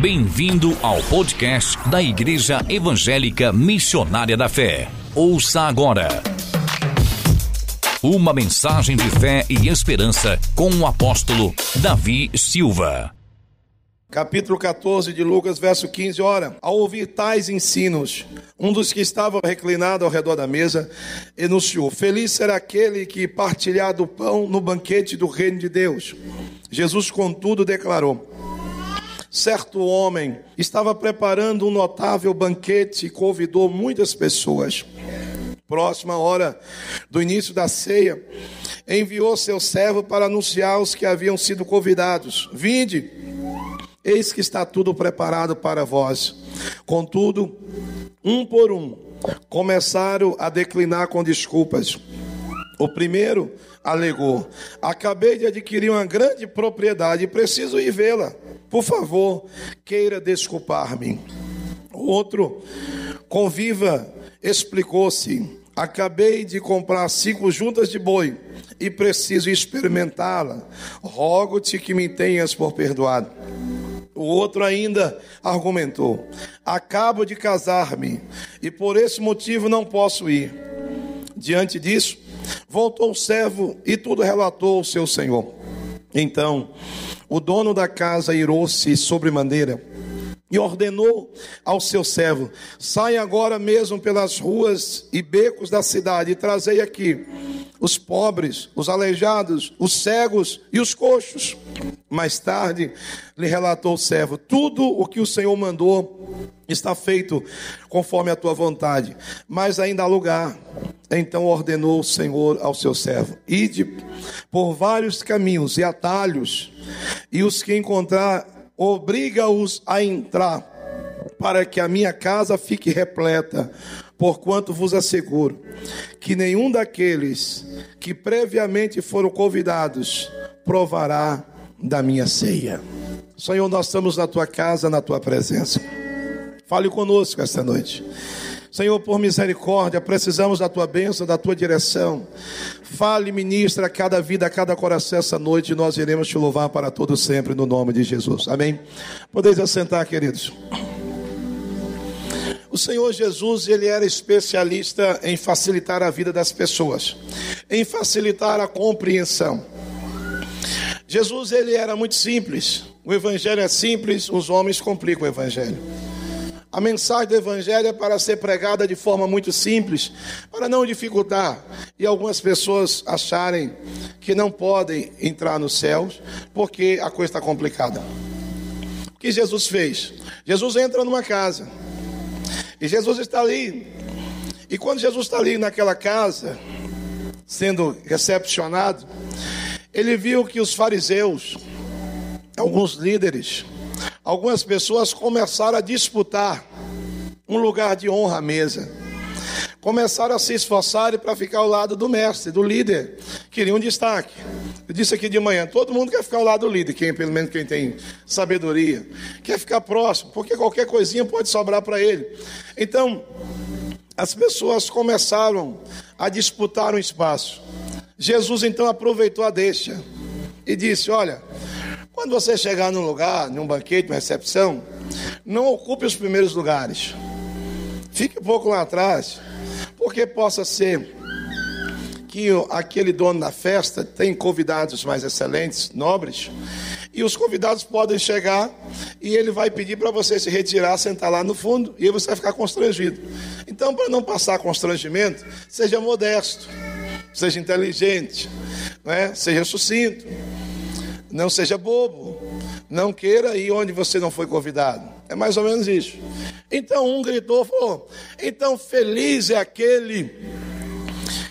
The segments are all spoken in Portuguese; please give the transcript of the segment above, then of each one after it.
Bem-vindo ao podcast da Igreja Evangélica Missionária da Fé. Ouça agora. Uma mensagem de fé e esperança com o apóstolo Davi Silva. Capítulo 14 de Lucas, verso 15. Ora, ao ouvir tais ensinos, um dos que estava reclinado ao redor da mesa enunciou: Feliz será aquele que partilhar do pão no banquete do reino de Deus. Jesus, contudo, declarou: Certo homem estava preparando um notável banquete e convidou muitas pessoas. Próxima hora do início da ceia, enviou seu servo para anunciar os que haviam sido convidados: Vinde, eis que está tudo preparado para vós. Contudo, um por um, começaram a declinar com desculpas. O primeiro alegou: Acabei de adquirir uma grande propriedade e preciso ir vê-la. Por favor, queira desculpar-me. O outro conviva explicou-se: Acabei de comprar cinco juntas de boi e preciso experimentá-la. Rogo-te que me tenhas por perdoado. O outro ainda argumentou: Acabo de casar-me e por esse motivo não posso ir. Diante disso, voltou o servo e tudo relatou ao seu senhor. Então, o dono da casa irou-se sobremaneira e ordenou ao seu servo: Saia agora mesmo pelas ruas e becos da cidade e trazei aqui os pobres, os aleijados, os cegos e os coxos. Mais tarde lhe relatou o servo: Tudo o que o Senhor mandou está feito conforme a tua vontade, mas ainda há lugar. Então ordenou o Senhor ao seu servo: Ide por vários caminhos e atalhos, e os que encontrar, obriga-os a entrar, para que a minha casa fique repleta. Porquanto vos asseguro que nenhum daqueles que previamente foram convidados provará da minha ceia. Senhor, nós estamos na tua casa, na tua presença. Fale conosco esta noite. Senhor, por misericórdia, precisamos da tua bênção, da tua direção. Fale, ministra a cada vida, a cada coração essa noite, e nós iremos te louvar para todo sempre, no nome de Jesus. Amém? Podeis assentar, queridos. O Senhor Jesus, ele era especialista em facilitar a vida das pessoas, em facilitar a compreensão. Jesus, ele era muito simples. O evangelho é simples, os homens complicam o evangelho. A mensagem do Evangelho é para ser pregada de forma muito simples, para não dificultar e algumas pessoas acharem que não podem entrar nos céus porque a coisa está complicada. O que Jesus fez? Jesus entra numa casa e Jesus está ali. E quando Jesus está ali naquela casa, sendo recepcionado, ele viu que os fariseus, alguns líderes, algumas pessoas começaram a disputar um lugar de honra à mesa. Começaram a se esforçar para ficar ao lado do mestre, do líder. Queriam um destaque. Eu disse aqui de manhã, todo mundo quer ficar ao lado do líder, quem, pelo menos quem tem sabedoria. Quer ficar próximo, porque qualquer coisinha pode sobrar para ele. Então, as pessoas começaram a disputar um espaço. Jesus então aproveitou a deixa e disse: Olha, quando você chegar num lugar, num banquete, numa recepção, não ocupe os primeiros lugares. Fique um pouco lá atrás, porque possa ser que aquele dono da festa tem convidados mais excelentes, nobres, e os convidados podem chegar e ele vai pedir para você se retirar, sentar lá no fundo, e você vai ficar constrangido. Então, para não passar constrangimento, seja modesto, seja inteligente, né? seja sucinto, não seja bobo, não queira ir onde você não foi convidado. É mais ou menos isso. Então um gritou, falou: então feliz é aquele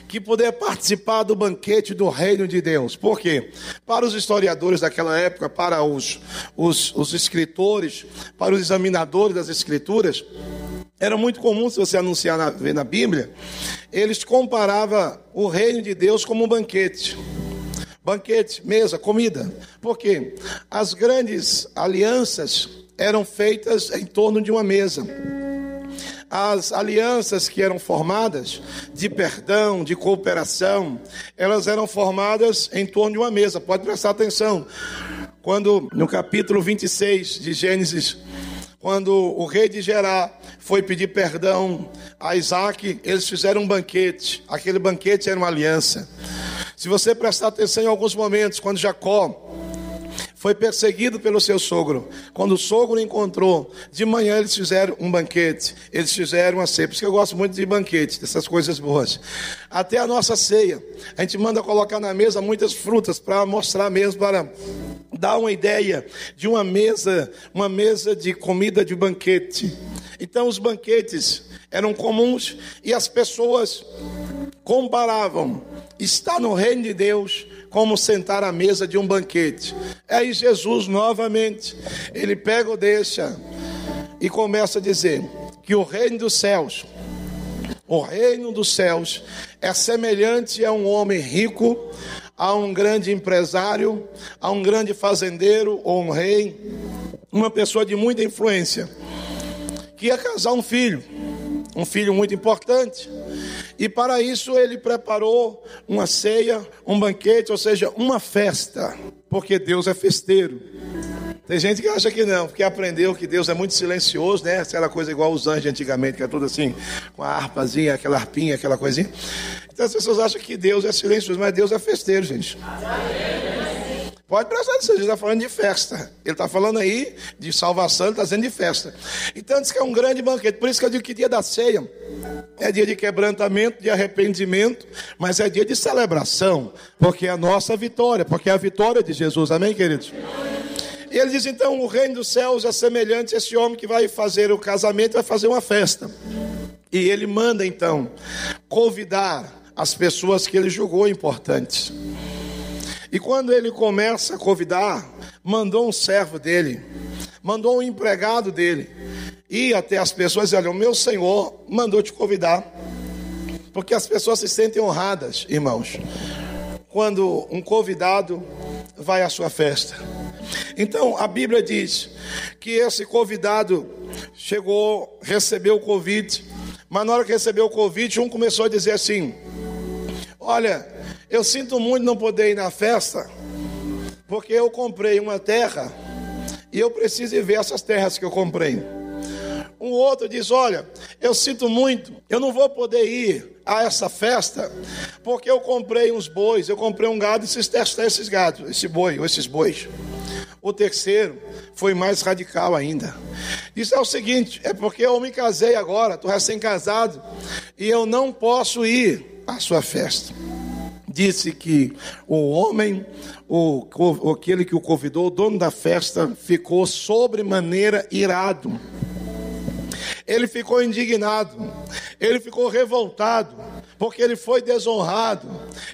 que puder participar do banquete do reino de Deus. Por quê? Para os historiadores daquela época, para os, os, os escritores, para os examinadores das escrituras, era muito comum, se você anunciar na, na Bíblia, eles comparavam o reino de Deus como um banquete. Banquete, mesa, comida. Por quê? As grandes alianças eram feitas em torno de uma mesa. As alianças que eram formadas de perdão, de cooperação, elas eram formadas em torno de uma mesa. Pode prestar atenção. quando no capítulo 26 de Gênesis, quando o rei de Gerá foi pedir perdão a Isaac, eles fizeram um banquete. Aquele banquete era uma aliança. Se você prestar atenção em alguns momentos, quando Jacó foi perseguido pelo seu sogro. Quando o sogro encontrou, de manhã eles fizeram um banquete, eles fizeram uma ceia. Por isso que eu gosto muito de banquete, dessas coisas boas. Até a nossa ceia, a gente manda colocar na mesa muitas frutas para mostrar mesmo, para dar uma ideia de uma mesa, uma mesa de comida de banquete. Então os banquetes eram comuns e as pessoas comparavam estar no reino de Deus como sentar à mesa de um banquete. Aí Jesus novamente, ele pega ou deixa e começa a dizer que o reino dos céus, o reino dos céus é semelhante a um homem rico, a um grande empresário, a um grande fazendeiro ou um rei, uma pessoa de muita influência, que ia casar um filho, um filho muito importante. E para isso ele preparou uma ceia, um banquete, ou seja, uma festa, porque Deus é festeiro. Tem gente que acha que não, porque aprendeu que Deus é muito silencioso, né? Aquela coisa igual os anjos antigamente, que é tudo assim, com a harpazinha, aquela harpinha, aquela coisinha. Então as pessoas acham que Deus é silencioso, mas Deus é festeiro, gente. Pode prestar atenção, ele está falando de festa. Ele está falando aí de salvação, ele está dizendo de festa. Então diz que é um grande banquete. Por isso que eu digo que dia da ceia é dia de quebrantamento, de arrependimento, mas é dia de celebração, porque é a nossa vitória, porque é a vitória de Jesus. Amém, queridos? E ele diz então: o reino dos céus é semelhante a esse homem que vai fazer o casamento, vai fazer uma festa. E ele manda então convidar as pessoas que ele julgou importantes. E quando ele começa a convidar, mandou um servo dele, mandou um empregado dele, ir até as pessoas e olha, o meu senhor mandou te convidar. Porque as pessoas se sentem honradas, irmãos, quando um convidado vai à sua festa. Então a Bíblia diz que esse convidado chegou, recebeu o convite, mas na hora que recebeu o convite, um começou a dizer assim: Olha, eu sinto muito não poder ir na festa, porque eu comprei uma terra e eu preciso ir ver essas terras que eu comprei. Um outro diz: Olha, eu sinto muito, eu não vou poder ir a essa festa, porque eu comprei uns bois, eu comprei um gado e testar esses gados, esse boi ou esses bois. O terceiro foi mais radical ainda. Disse é o seguinte: é porque eu me casei agora, estou recém-casado, e eu não posso ir à sua festa disse que o homem, o, aquele que o convidou, o dono da festa, ficou sobremaneira irado. Ele ficou indignado, ele ficou revoltado, porque ele foi desonrado.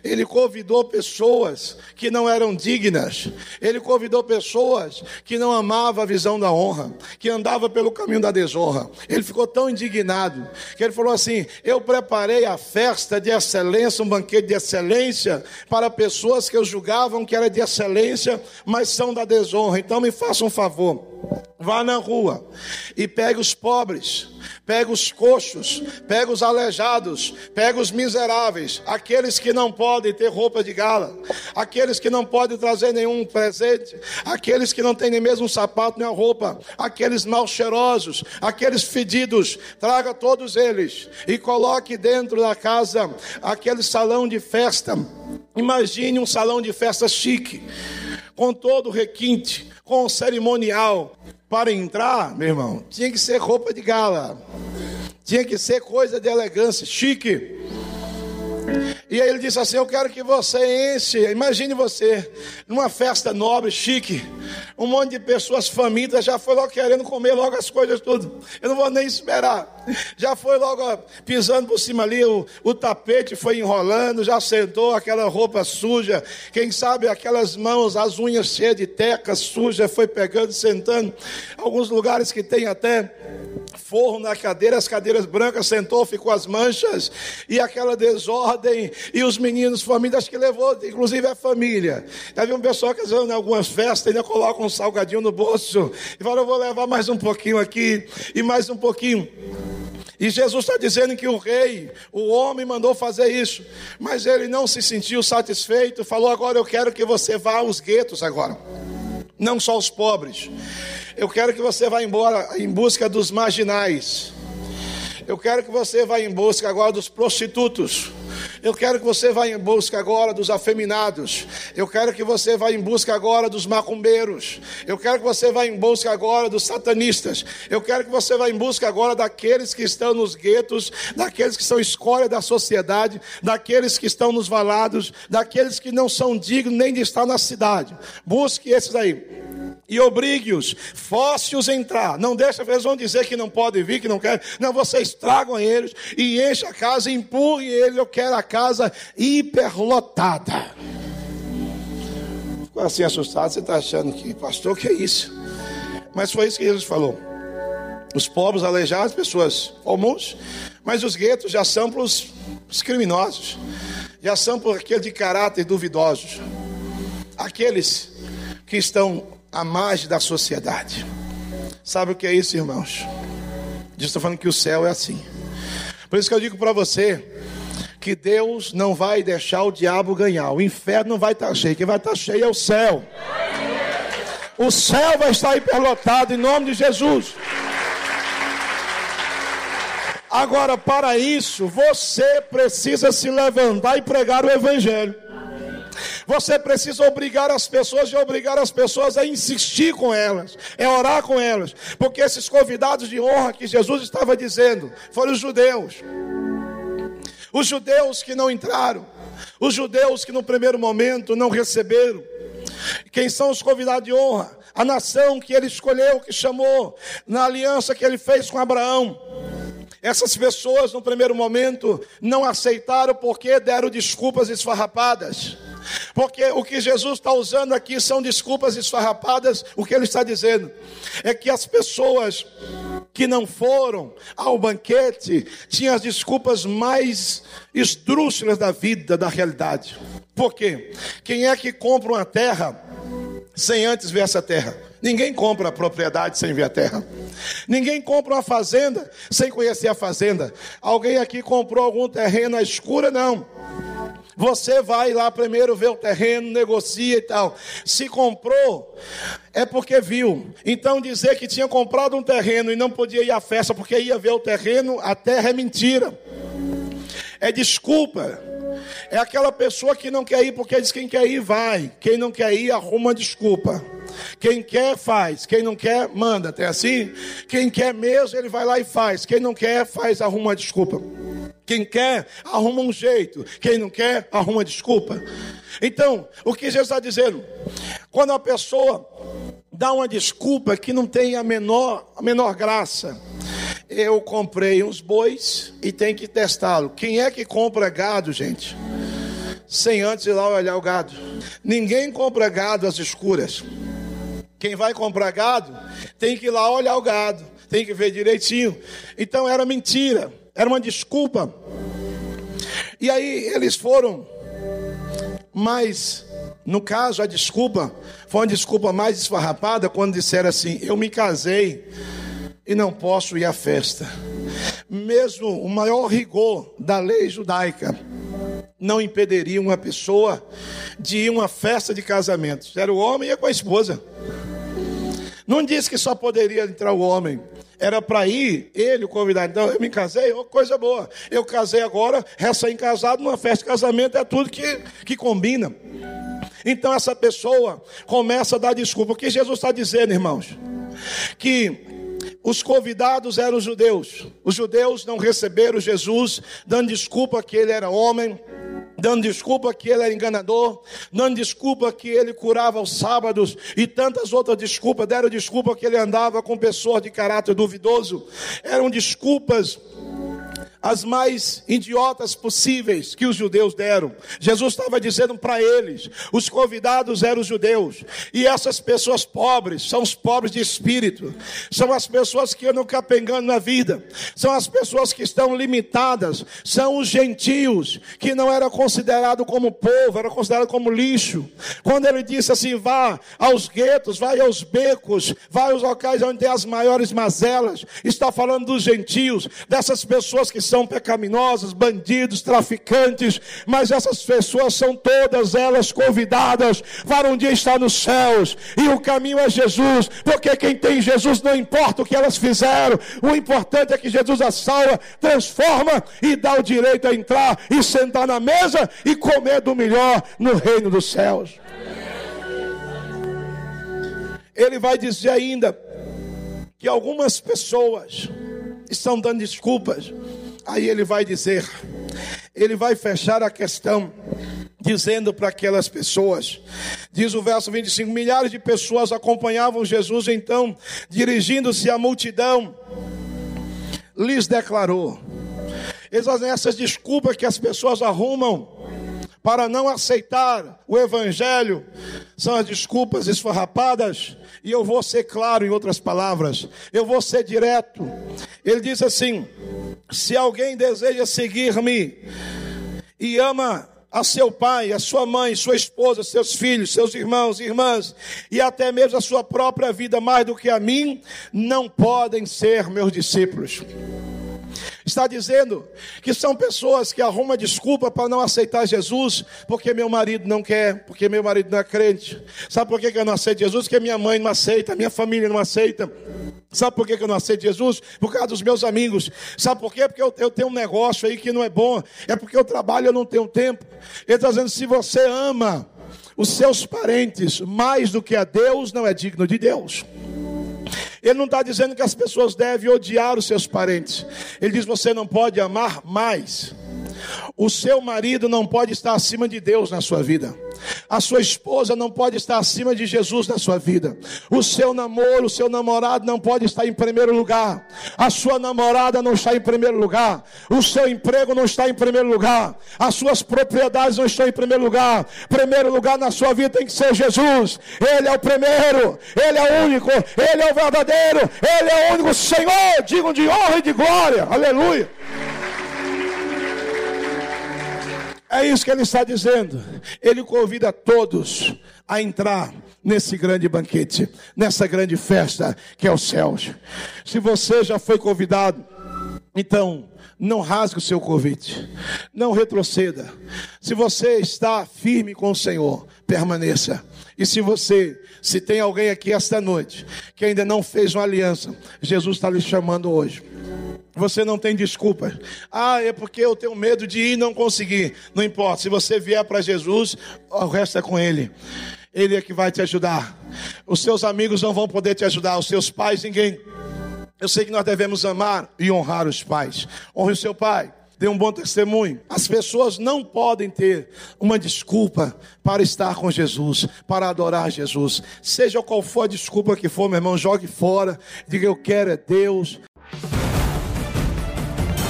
Ele convidou pessoas que não eram dignas. Ele convidou pessoas que não amavam a visão da honra, que andava pelo caminho da desonra. Ele ficou tão indignado que ele falou assim: "Eu preparei a festa de excelência, um banquete de excelência para pessoas que eu julgavam que era de excelência, mas são da desonra. Então me faça um favor, Vá na rua e pegue os pobres, pega os coxos, pega os aleijados, pega os miseráveis, aqueles que não podem ter roupa de gala, aqueles que não podem trazer nenhum presente, aqueles que não têm nem mesmo um sapato nem a roupa, aqueles mal cheirosos, aqueles fedidos, traga todos eles e coloque dentro da casa aquele salão de festa. Imagine um salão de festa chique, com todo o requinte, com o cerimonial. Para entrar, meu irmão, tinha que ser roupa de gala, tinha que ser coisa de elegância, chique. E aí ele disse assim: Eu quero que você enche. Imagine você numa festa nobre, chique, um monte de pessoas famintas já foi logo querendo comer logo as coisas tudo. Eu não vou nem esperar. Já foi logo pisando por cima ali, o, o tapete foi enrolando, já sentou aquela roupa suja. Quem sabe aquelas mãos, as unhas cheias de teca suja, foi pegando, sentando. Alguns lugares que tem até forro na cadeira, as cadeiras brancas, sentou, ficou as manchas e aquela desordem. E os meninos, família, acho que levou, inclusive a família. Havia um pessoal que em algumas festas ainda coloca um salgadinho no bolso e fala: Eu vou levar mais um pouquinho aqui e mais um pouquinho. E Jesus está dizendo que o rei, o homem, mandou fazer isso, mas ele não se sentiu satisfeito, falou: Agora eu quero que você vá aos guetos agora não só os pobres. Eu quero que você vá embora em busca dos marginais. Eu quero que você vá em busca agora dos prostitutos. Eu quero que você vá em busca agora dos afeminados. Eu quero que você vá em busca agora dos macumbeiros. Eu quero que você vá em busca agora dos satanistas. Eu quero que você vá em busca agora daqueles que estão nos guetos, daqueles que são escória da sociedade, daqueles que estão nos valados, daqueles que não são dignos nem de estar na cidade. Busque esses aí e obrigue-os, force-os a entrar. Não deixa, eles vão dizer que não podem vir, que não querem. Não, vocês tragam eles e enche a casa, empurre eles. Eu quero a casa hiperlotada. Ficou assim assustado, você está achando que, pastor, que é isso? Mas foi isso que Jesus falou. Os pobres, aleijados, pessoas comuns, mas os guetos já são para os, os criminosos, já são para aqueles de caráter duvidosos, aqueles que estão à margem da sociedade. Sabe o que é isso, irmãos? Jesus está falando que o céu é assim. Por isso que eu digo para você que Deus não vai deixar o diabo ganhar. O inferno não vai estar cheio. Quem vai estar cheio é o céu. O céu vai estar hiperlotado em nome de Jesus. Agora, para isso, você precisa se levantar e pregar o Evangelho. Você precisa obrigar as pessoas e obrigar as pessoas a insistir com elas, é orar com elas, porque esses convidados de honra que Jesus estava dizendo foram os judeus. Os judeus que não entraram, os judeus que no primeiro momento não receberam. Quem são os convidados de honra? A nação que ele escolheu, que chamou, na aliança que ele fez com Abraão. Essas pessoas, no primeiro momento, não aceitaram porque deram desculpas esfarrapadas. Porque o que Jesus está usando aqui são desculpas esfarrapadas. O que ele está dizendo é que as pessoas que não foram ao banquete tinham as desculpas mais esdrúxulas da vida, da realidade. Por quê? Quem é que compra uma terra sem antes ver essa terra? Ninguém compra a propriedade sem ver a terra. Ninguém compra uma fazenda sem conhecer a fazenda. Alguém aqui comprou algum terreno à escura? Não. Você vai lá primeiro ver o terreno, negocia e tal. Se comprou, é porque viu. Então dizer que tinha comprado um terreno e não podia ir à festa porque ia ver o terreno, a terra é mentira. É desculpa. É aquela pessoa que não quer ir porque diz quem quer ir vai. Quem não quer ir arruma desculpa. Quem quer faz, quem não quer manda. Até assim, quem quer mesmo ele vai lá e faz. Quem não quer faz arruma desculpa. Quem quer, arruma um jeito. Quem não quer, arruma desculpa. Então, o que Jesus está dizendo? Quando a pessoa dá uma desculpa que não tem a menor, a menor graça. Eu comprei uns bois e tem que testá-lo. Quem é que compra gado, gente? Sem antes ir lá olhar o gado. Ninguém compra gado às escuras. Quem vai comprar gado tem que ir lá olhar o gado, tem que ver direitinho. Então era mentira era uma desculpa. E aí eles foram, mas no caso a desculpa foi uma desculpa mais esfarrapada quando disseram assim: Eu me casei e não posso ir à festa. Mesmo o maior rigor da lei judaica não impediria uma pessoa de ir a uma festa de casamento. Era o homem e com a esposa. Não disse que só poderia entrar o homem era para ir ele, o convidado. Então, eu me casei, oh, coisa boa. Eu casei agora, recém-casado, numa festa de casamento, é tudo que, que combina. Então essa pessoa começa a dar desculpa. O que Jesus está dizendo, irmãos? Que os convidados eram os judeus. Os judeus não receberam Jesus, dando desculpa que ele era homem, dando desculpa que ele era enganador, dando desculpa que ele curava aos sábados e tantas outras desculpas, deram desculpa que ele andava com pessoas de caráter duvidoso, eram desculpas as mais idiotas possíveis que os judeus deram. Jesus estava dizendo para eles: os convidados eram os judeus, e essas pessoas pobres são os pobres de espírito, são as pessoas que andam capengando na vida, são as pessoas que estão limitadas, são os gentios que não era considerado como povo, era considerado como lixo. Quando ele disse assim: vá aos guetos, vai aos becos, vai aos locais onde tem as maiores mazelas, está falando dos gentios, dessas pessoas que são pecaminosas, bandidos, traficantes, mas essas pessoas são todas elas convidadas para um dia estar nos céus, e o caminho é Jesus, porque quem tem Jesus não importa o que elas fizeram, o importante é que Jesus a salva, transforma e dá o direito a entrar e sentar na mesa e comer do melhor no reino dos céus. Ele vai dizer ainda que algumas pessoas estão dando desculpas. Aí ele vai dizer, ele vai fechar a questão dizendo para aquelas pessoas, diz o verso 25: milhares de pessoas acompanhavam Jesus, então, dirigindo-se à multidão, lhes declarou. Essas desculpas que as pessoas arrumam para não aceitar o Evangelho são as desculpas esfarrapadas, e eu vou ser claro em outras palavras, eu vou ser direto. Ele diz assim: se alguém deseja seguir-me e ama a seu pai, a sua mãe, sua esposa, seus filhos, seus irmãos, irmãs, e até mesmo a sua própria vida mais do que a mim, não podem ser meus discípulos. Está dizendo que são pessoas que arrumam desculpa para não aceitar Jesus, porque meu marido não quer, porque meu marido não é crente. Sabe por que eu não aceito Jesus? Porque minha mãe não aceita, minha família não aceita. Sabe por que eu não aceito Jesus? Por causa dos meus amigos. Sabe por quê? Porque eu, eu tenho um negócio aí que não é bom. É porque eu trabalho eu não tenho tempo. Ele está dizendo: se você ama os seus parentes mais do que a Deus, não é digno de Deus. Ele não está dizendo que as pessoas devem odiar os seus parentes. Ele diz: você não pode amar mais. O seu marido não pode estar acima de Deus na sua vida. A sua esposa não pode estar acima de Jesus na sua vida. O seu namoro, o seu namorado não pode estar em primeiro lugar. A sua namorada não está em primeiro lugar. O seu emprego não está em primeiro lugar. As suas propriedades não estão em primeiro lugar. Primeiro lugar na sua vida tem que ser Jesus. Ele é o primeiro. Ele é o único. Ele é o verdadeiro. Ele é o único Senhor. Digam de honra e de glória. Aleluia. É isso que ele está dizendo. Ele convida todos a entrar nesse grande banquete, nessa grande festa que é os céus. Se você já foi convidado, então não rasgue o seu convite, não retroceda. Se você está firme com o Senhor, permaneça. E se você, se tem alguém aqui esta noite que ainda não fez uma aliança, Jesus está lhe chamando hoje. Você não tem desculpa. Ah, é porque eu tenho medo de ir e não conseguir. Não importa. Se você vier para Jesus, o resto é com Ele. Ele é que vai te ajudar. Os seus amigos não vão poder te ajudar. Os seus pais, ninguém. Eu sei que nós devemos amar e honrar os pais. Honre o seu pai. Dê um bom testemunho. As pessoas não podem ter uma desculpa para estar com Jesus, para adorar Jesus. Seja qual for a desculpa que for, meu irmão, jogue fora. Diga: Eu quero é Deus.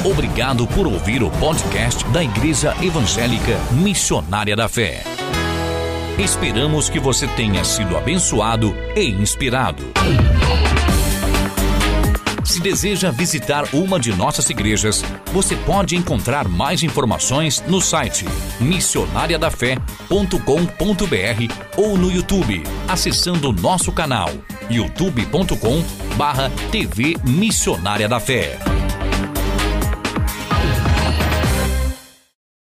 Obrigado por ouvir o podcast da Igreja Evangélica Missionária da Fé. Esperamos que você tenha sido abençoado e inspirado. Se deseja visitar uma de nossas igrejas, você pode encontrar mais informações no site missionariadafé.com.br ou no YouTube, acessando nosso canal youtube.com/tv Missionária da Fé.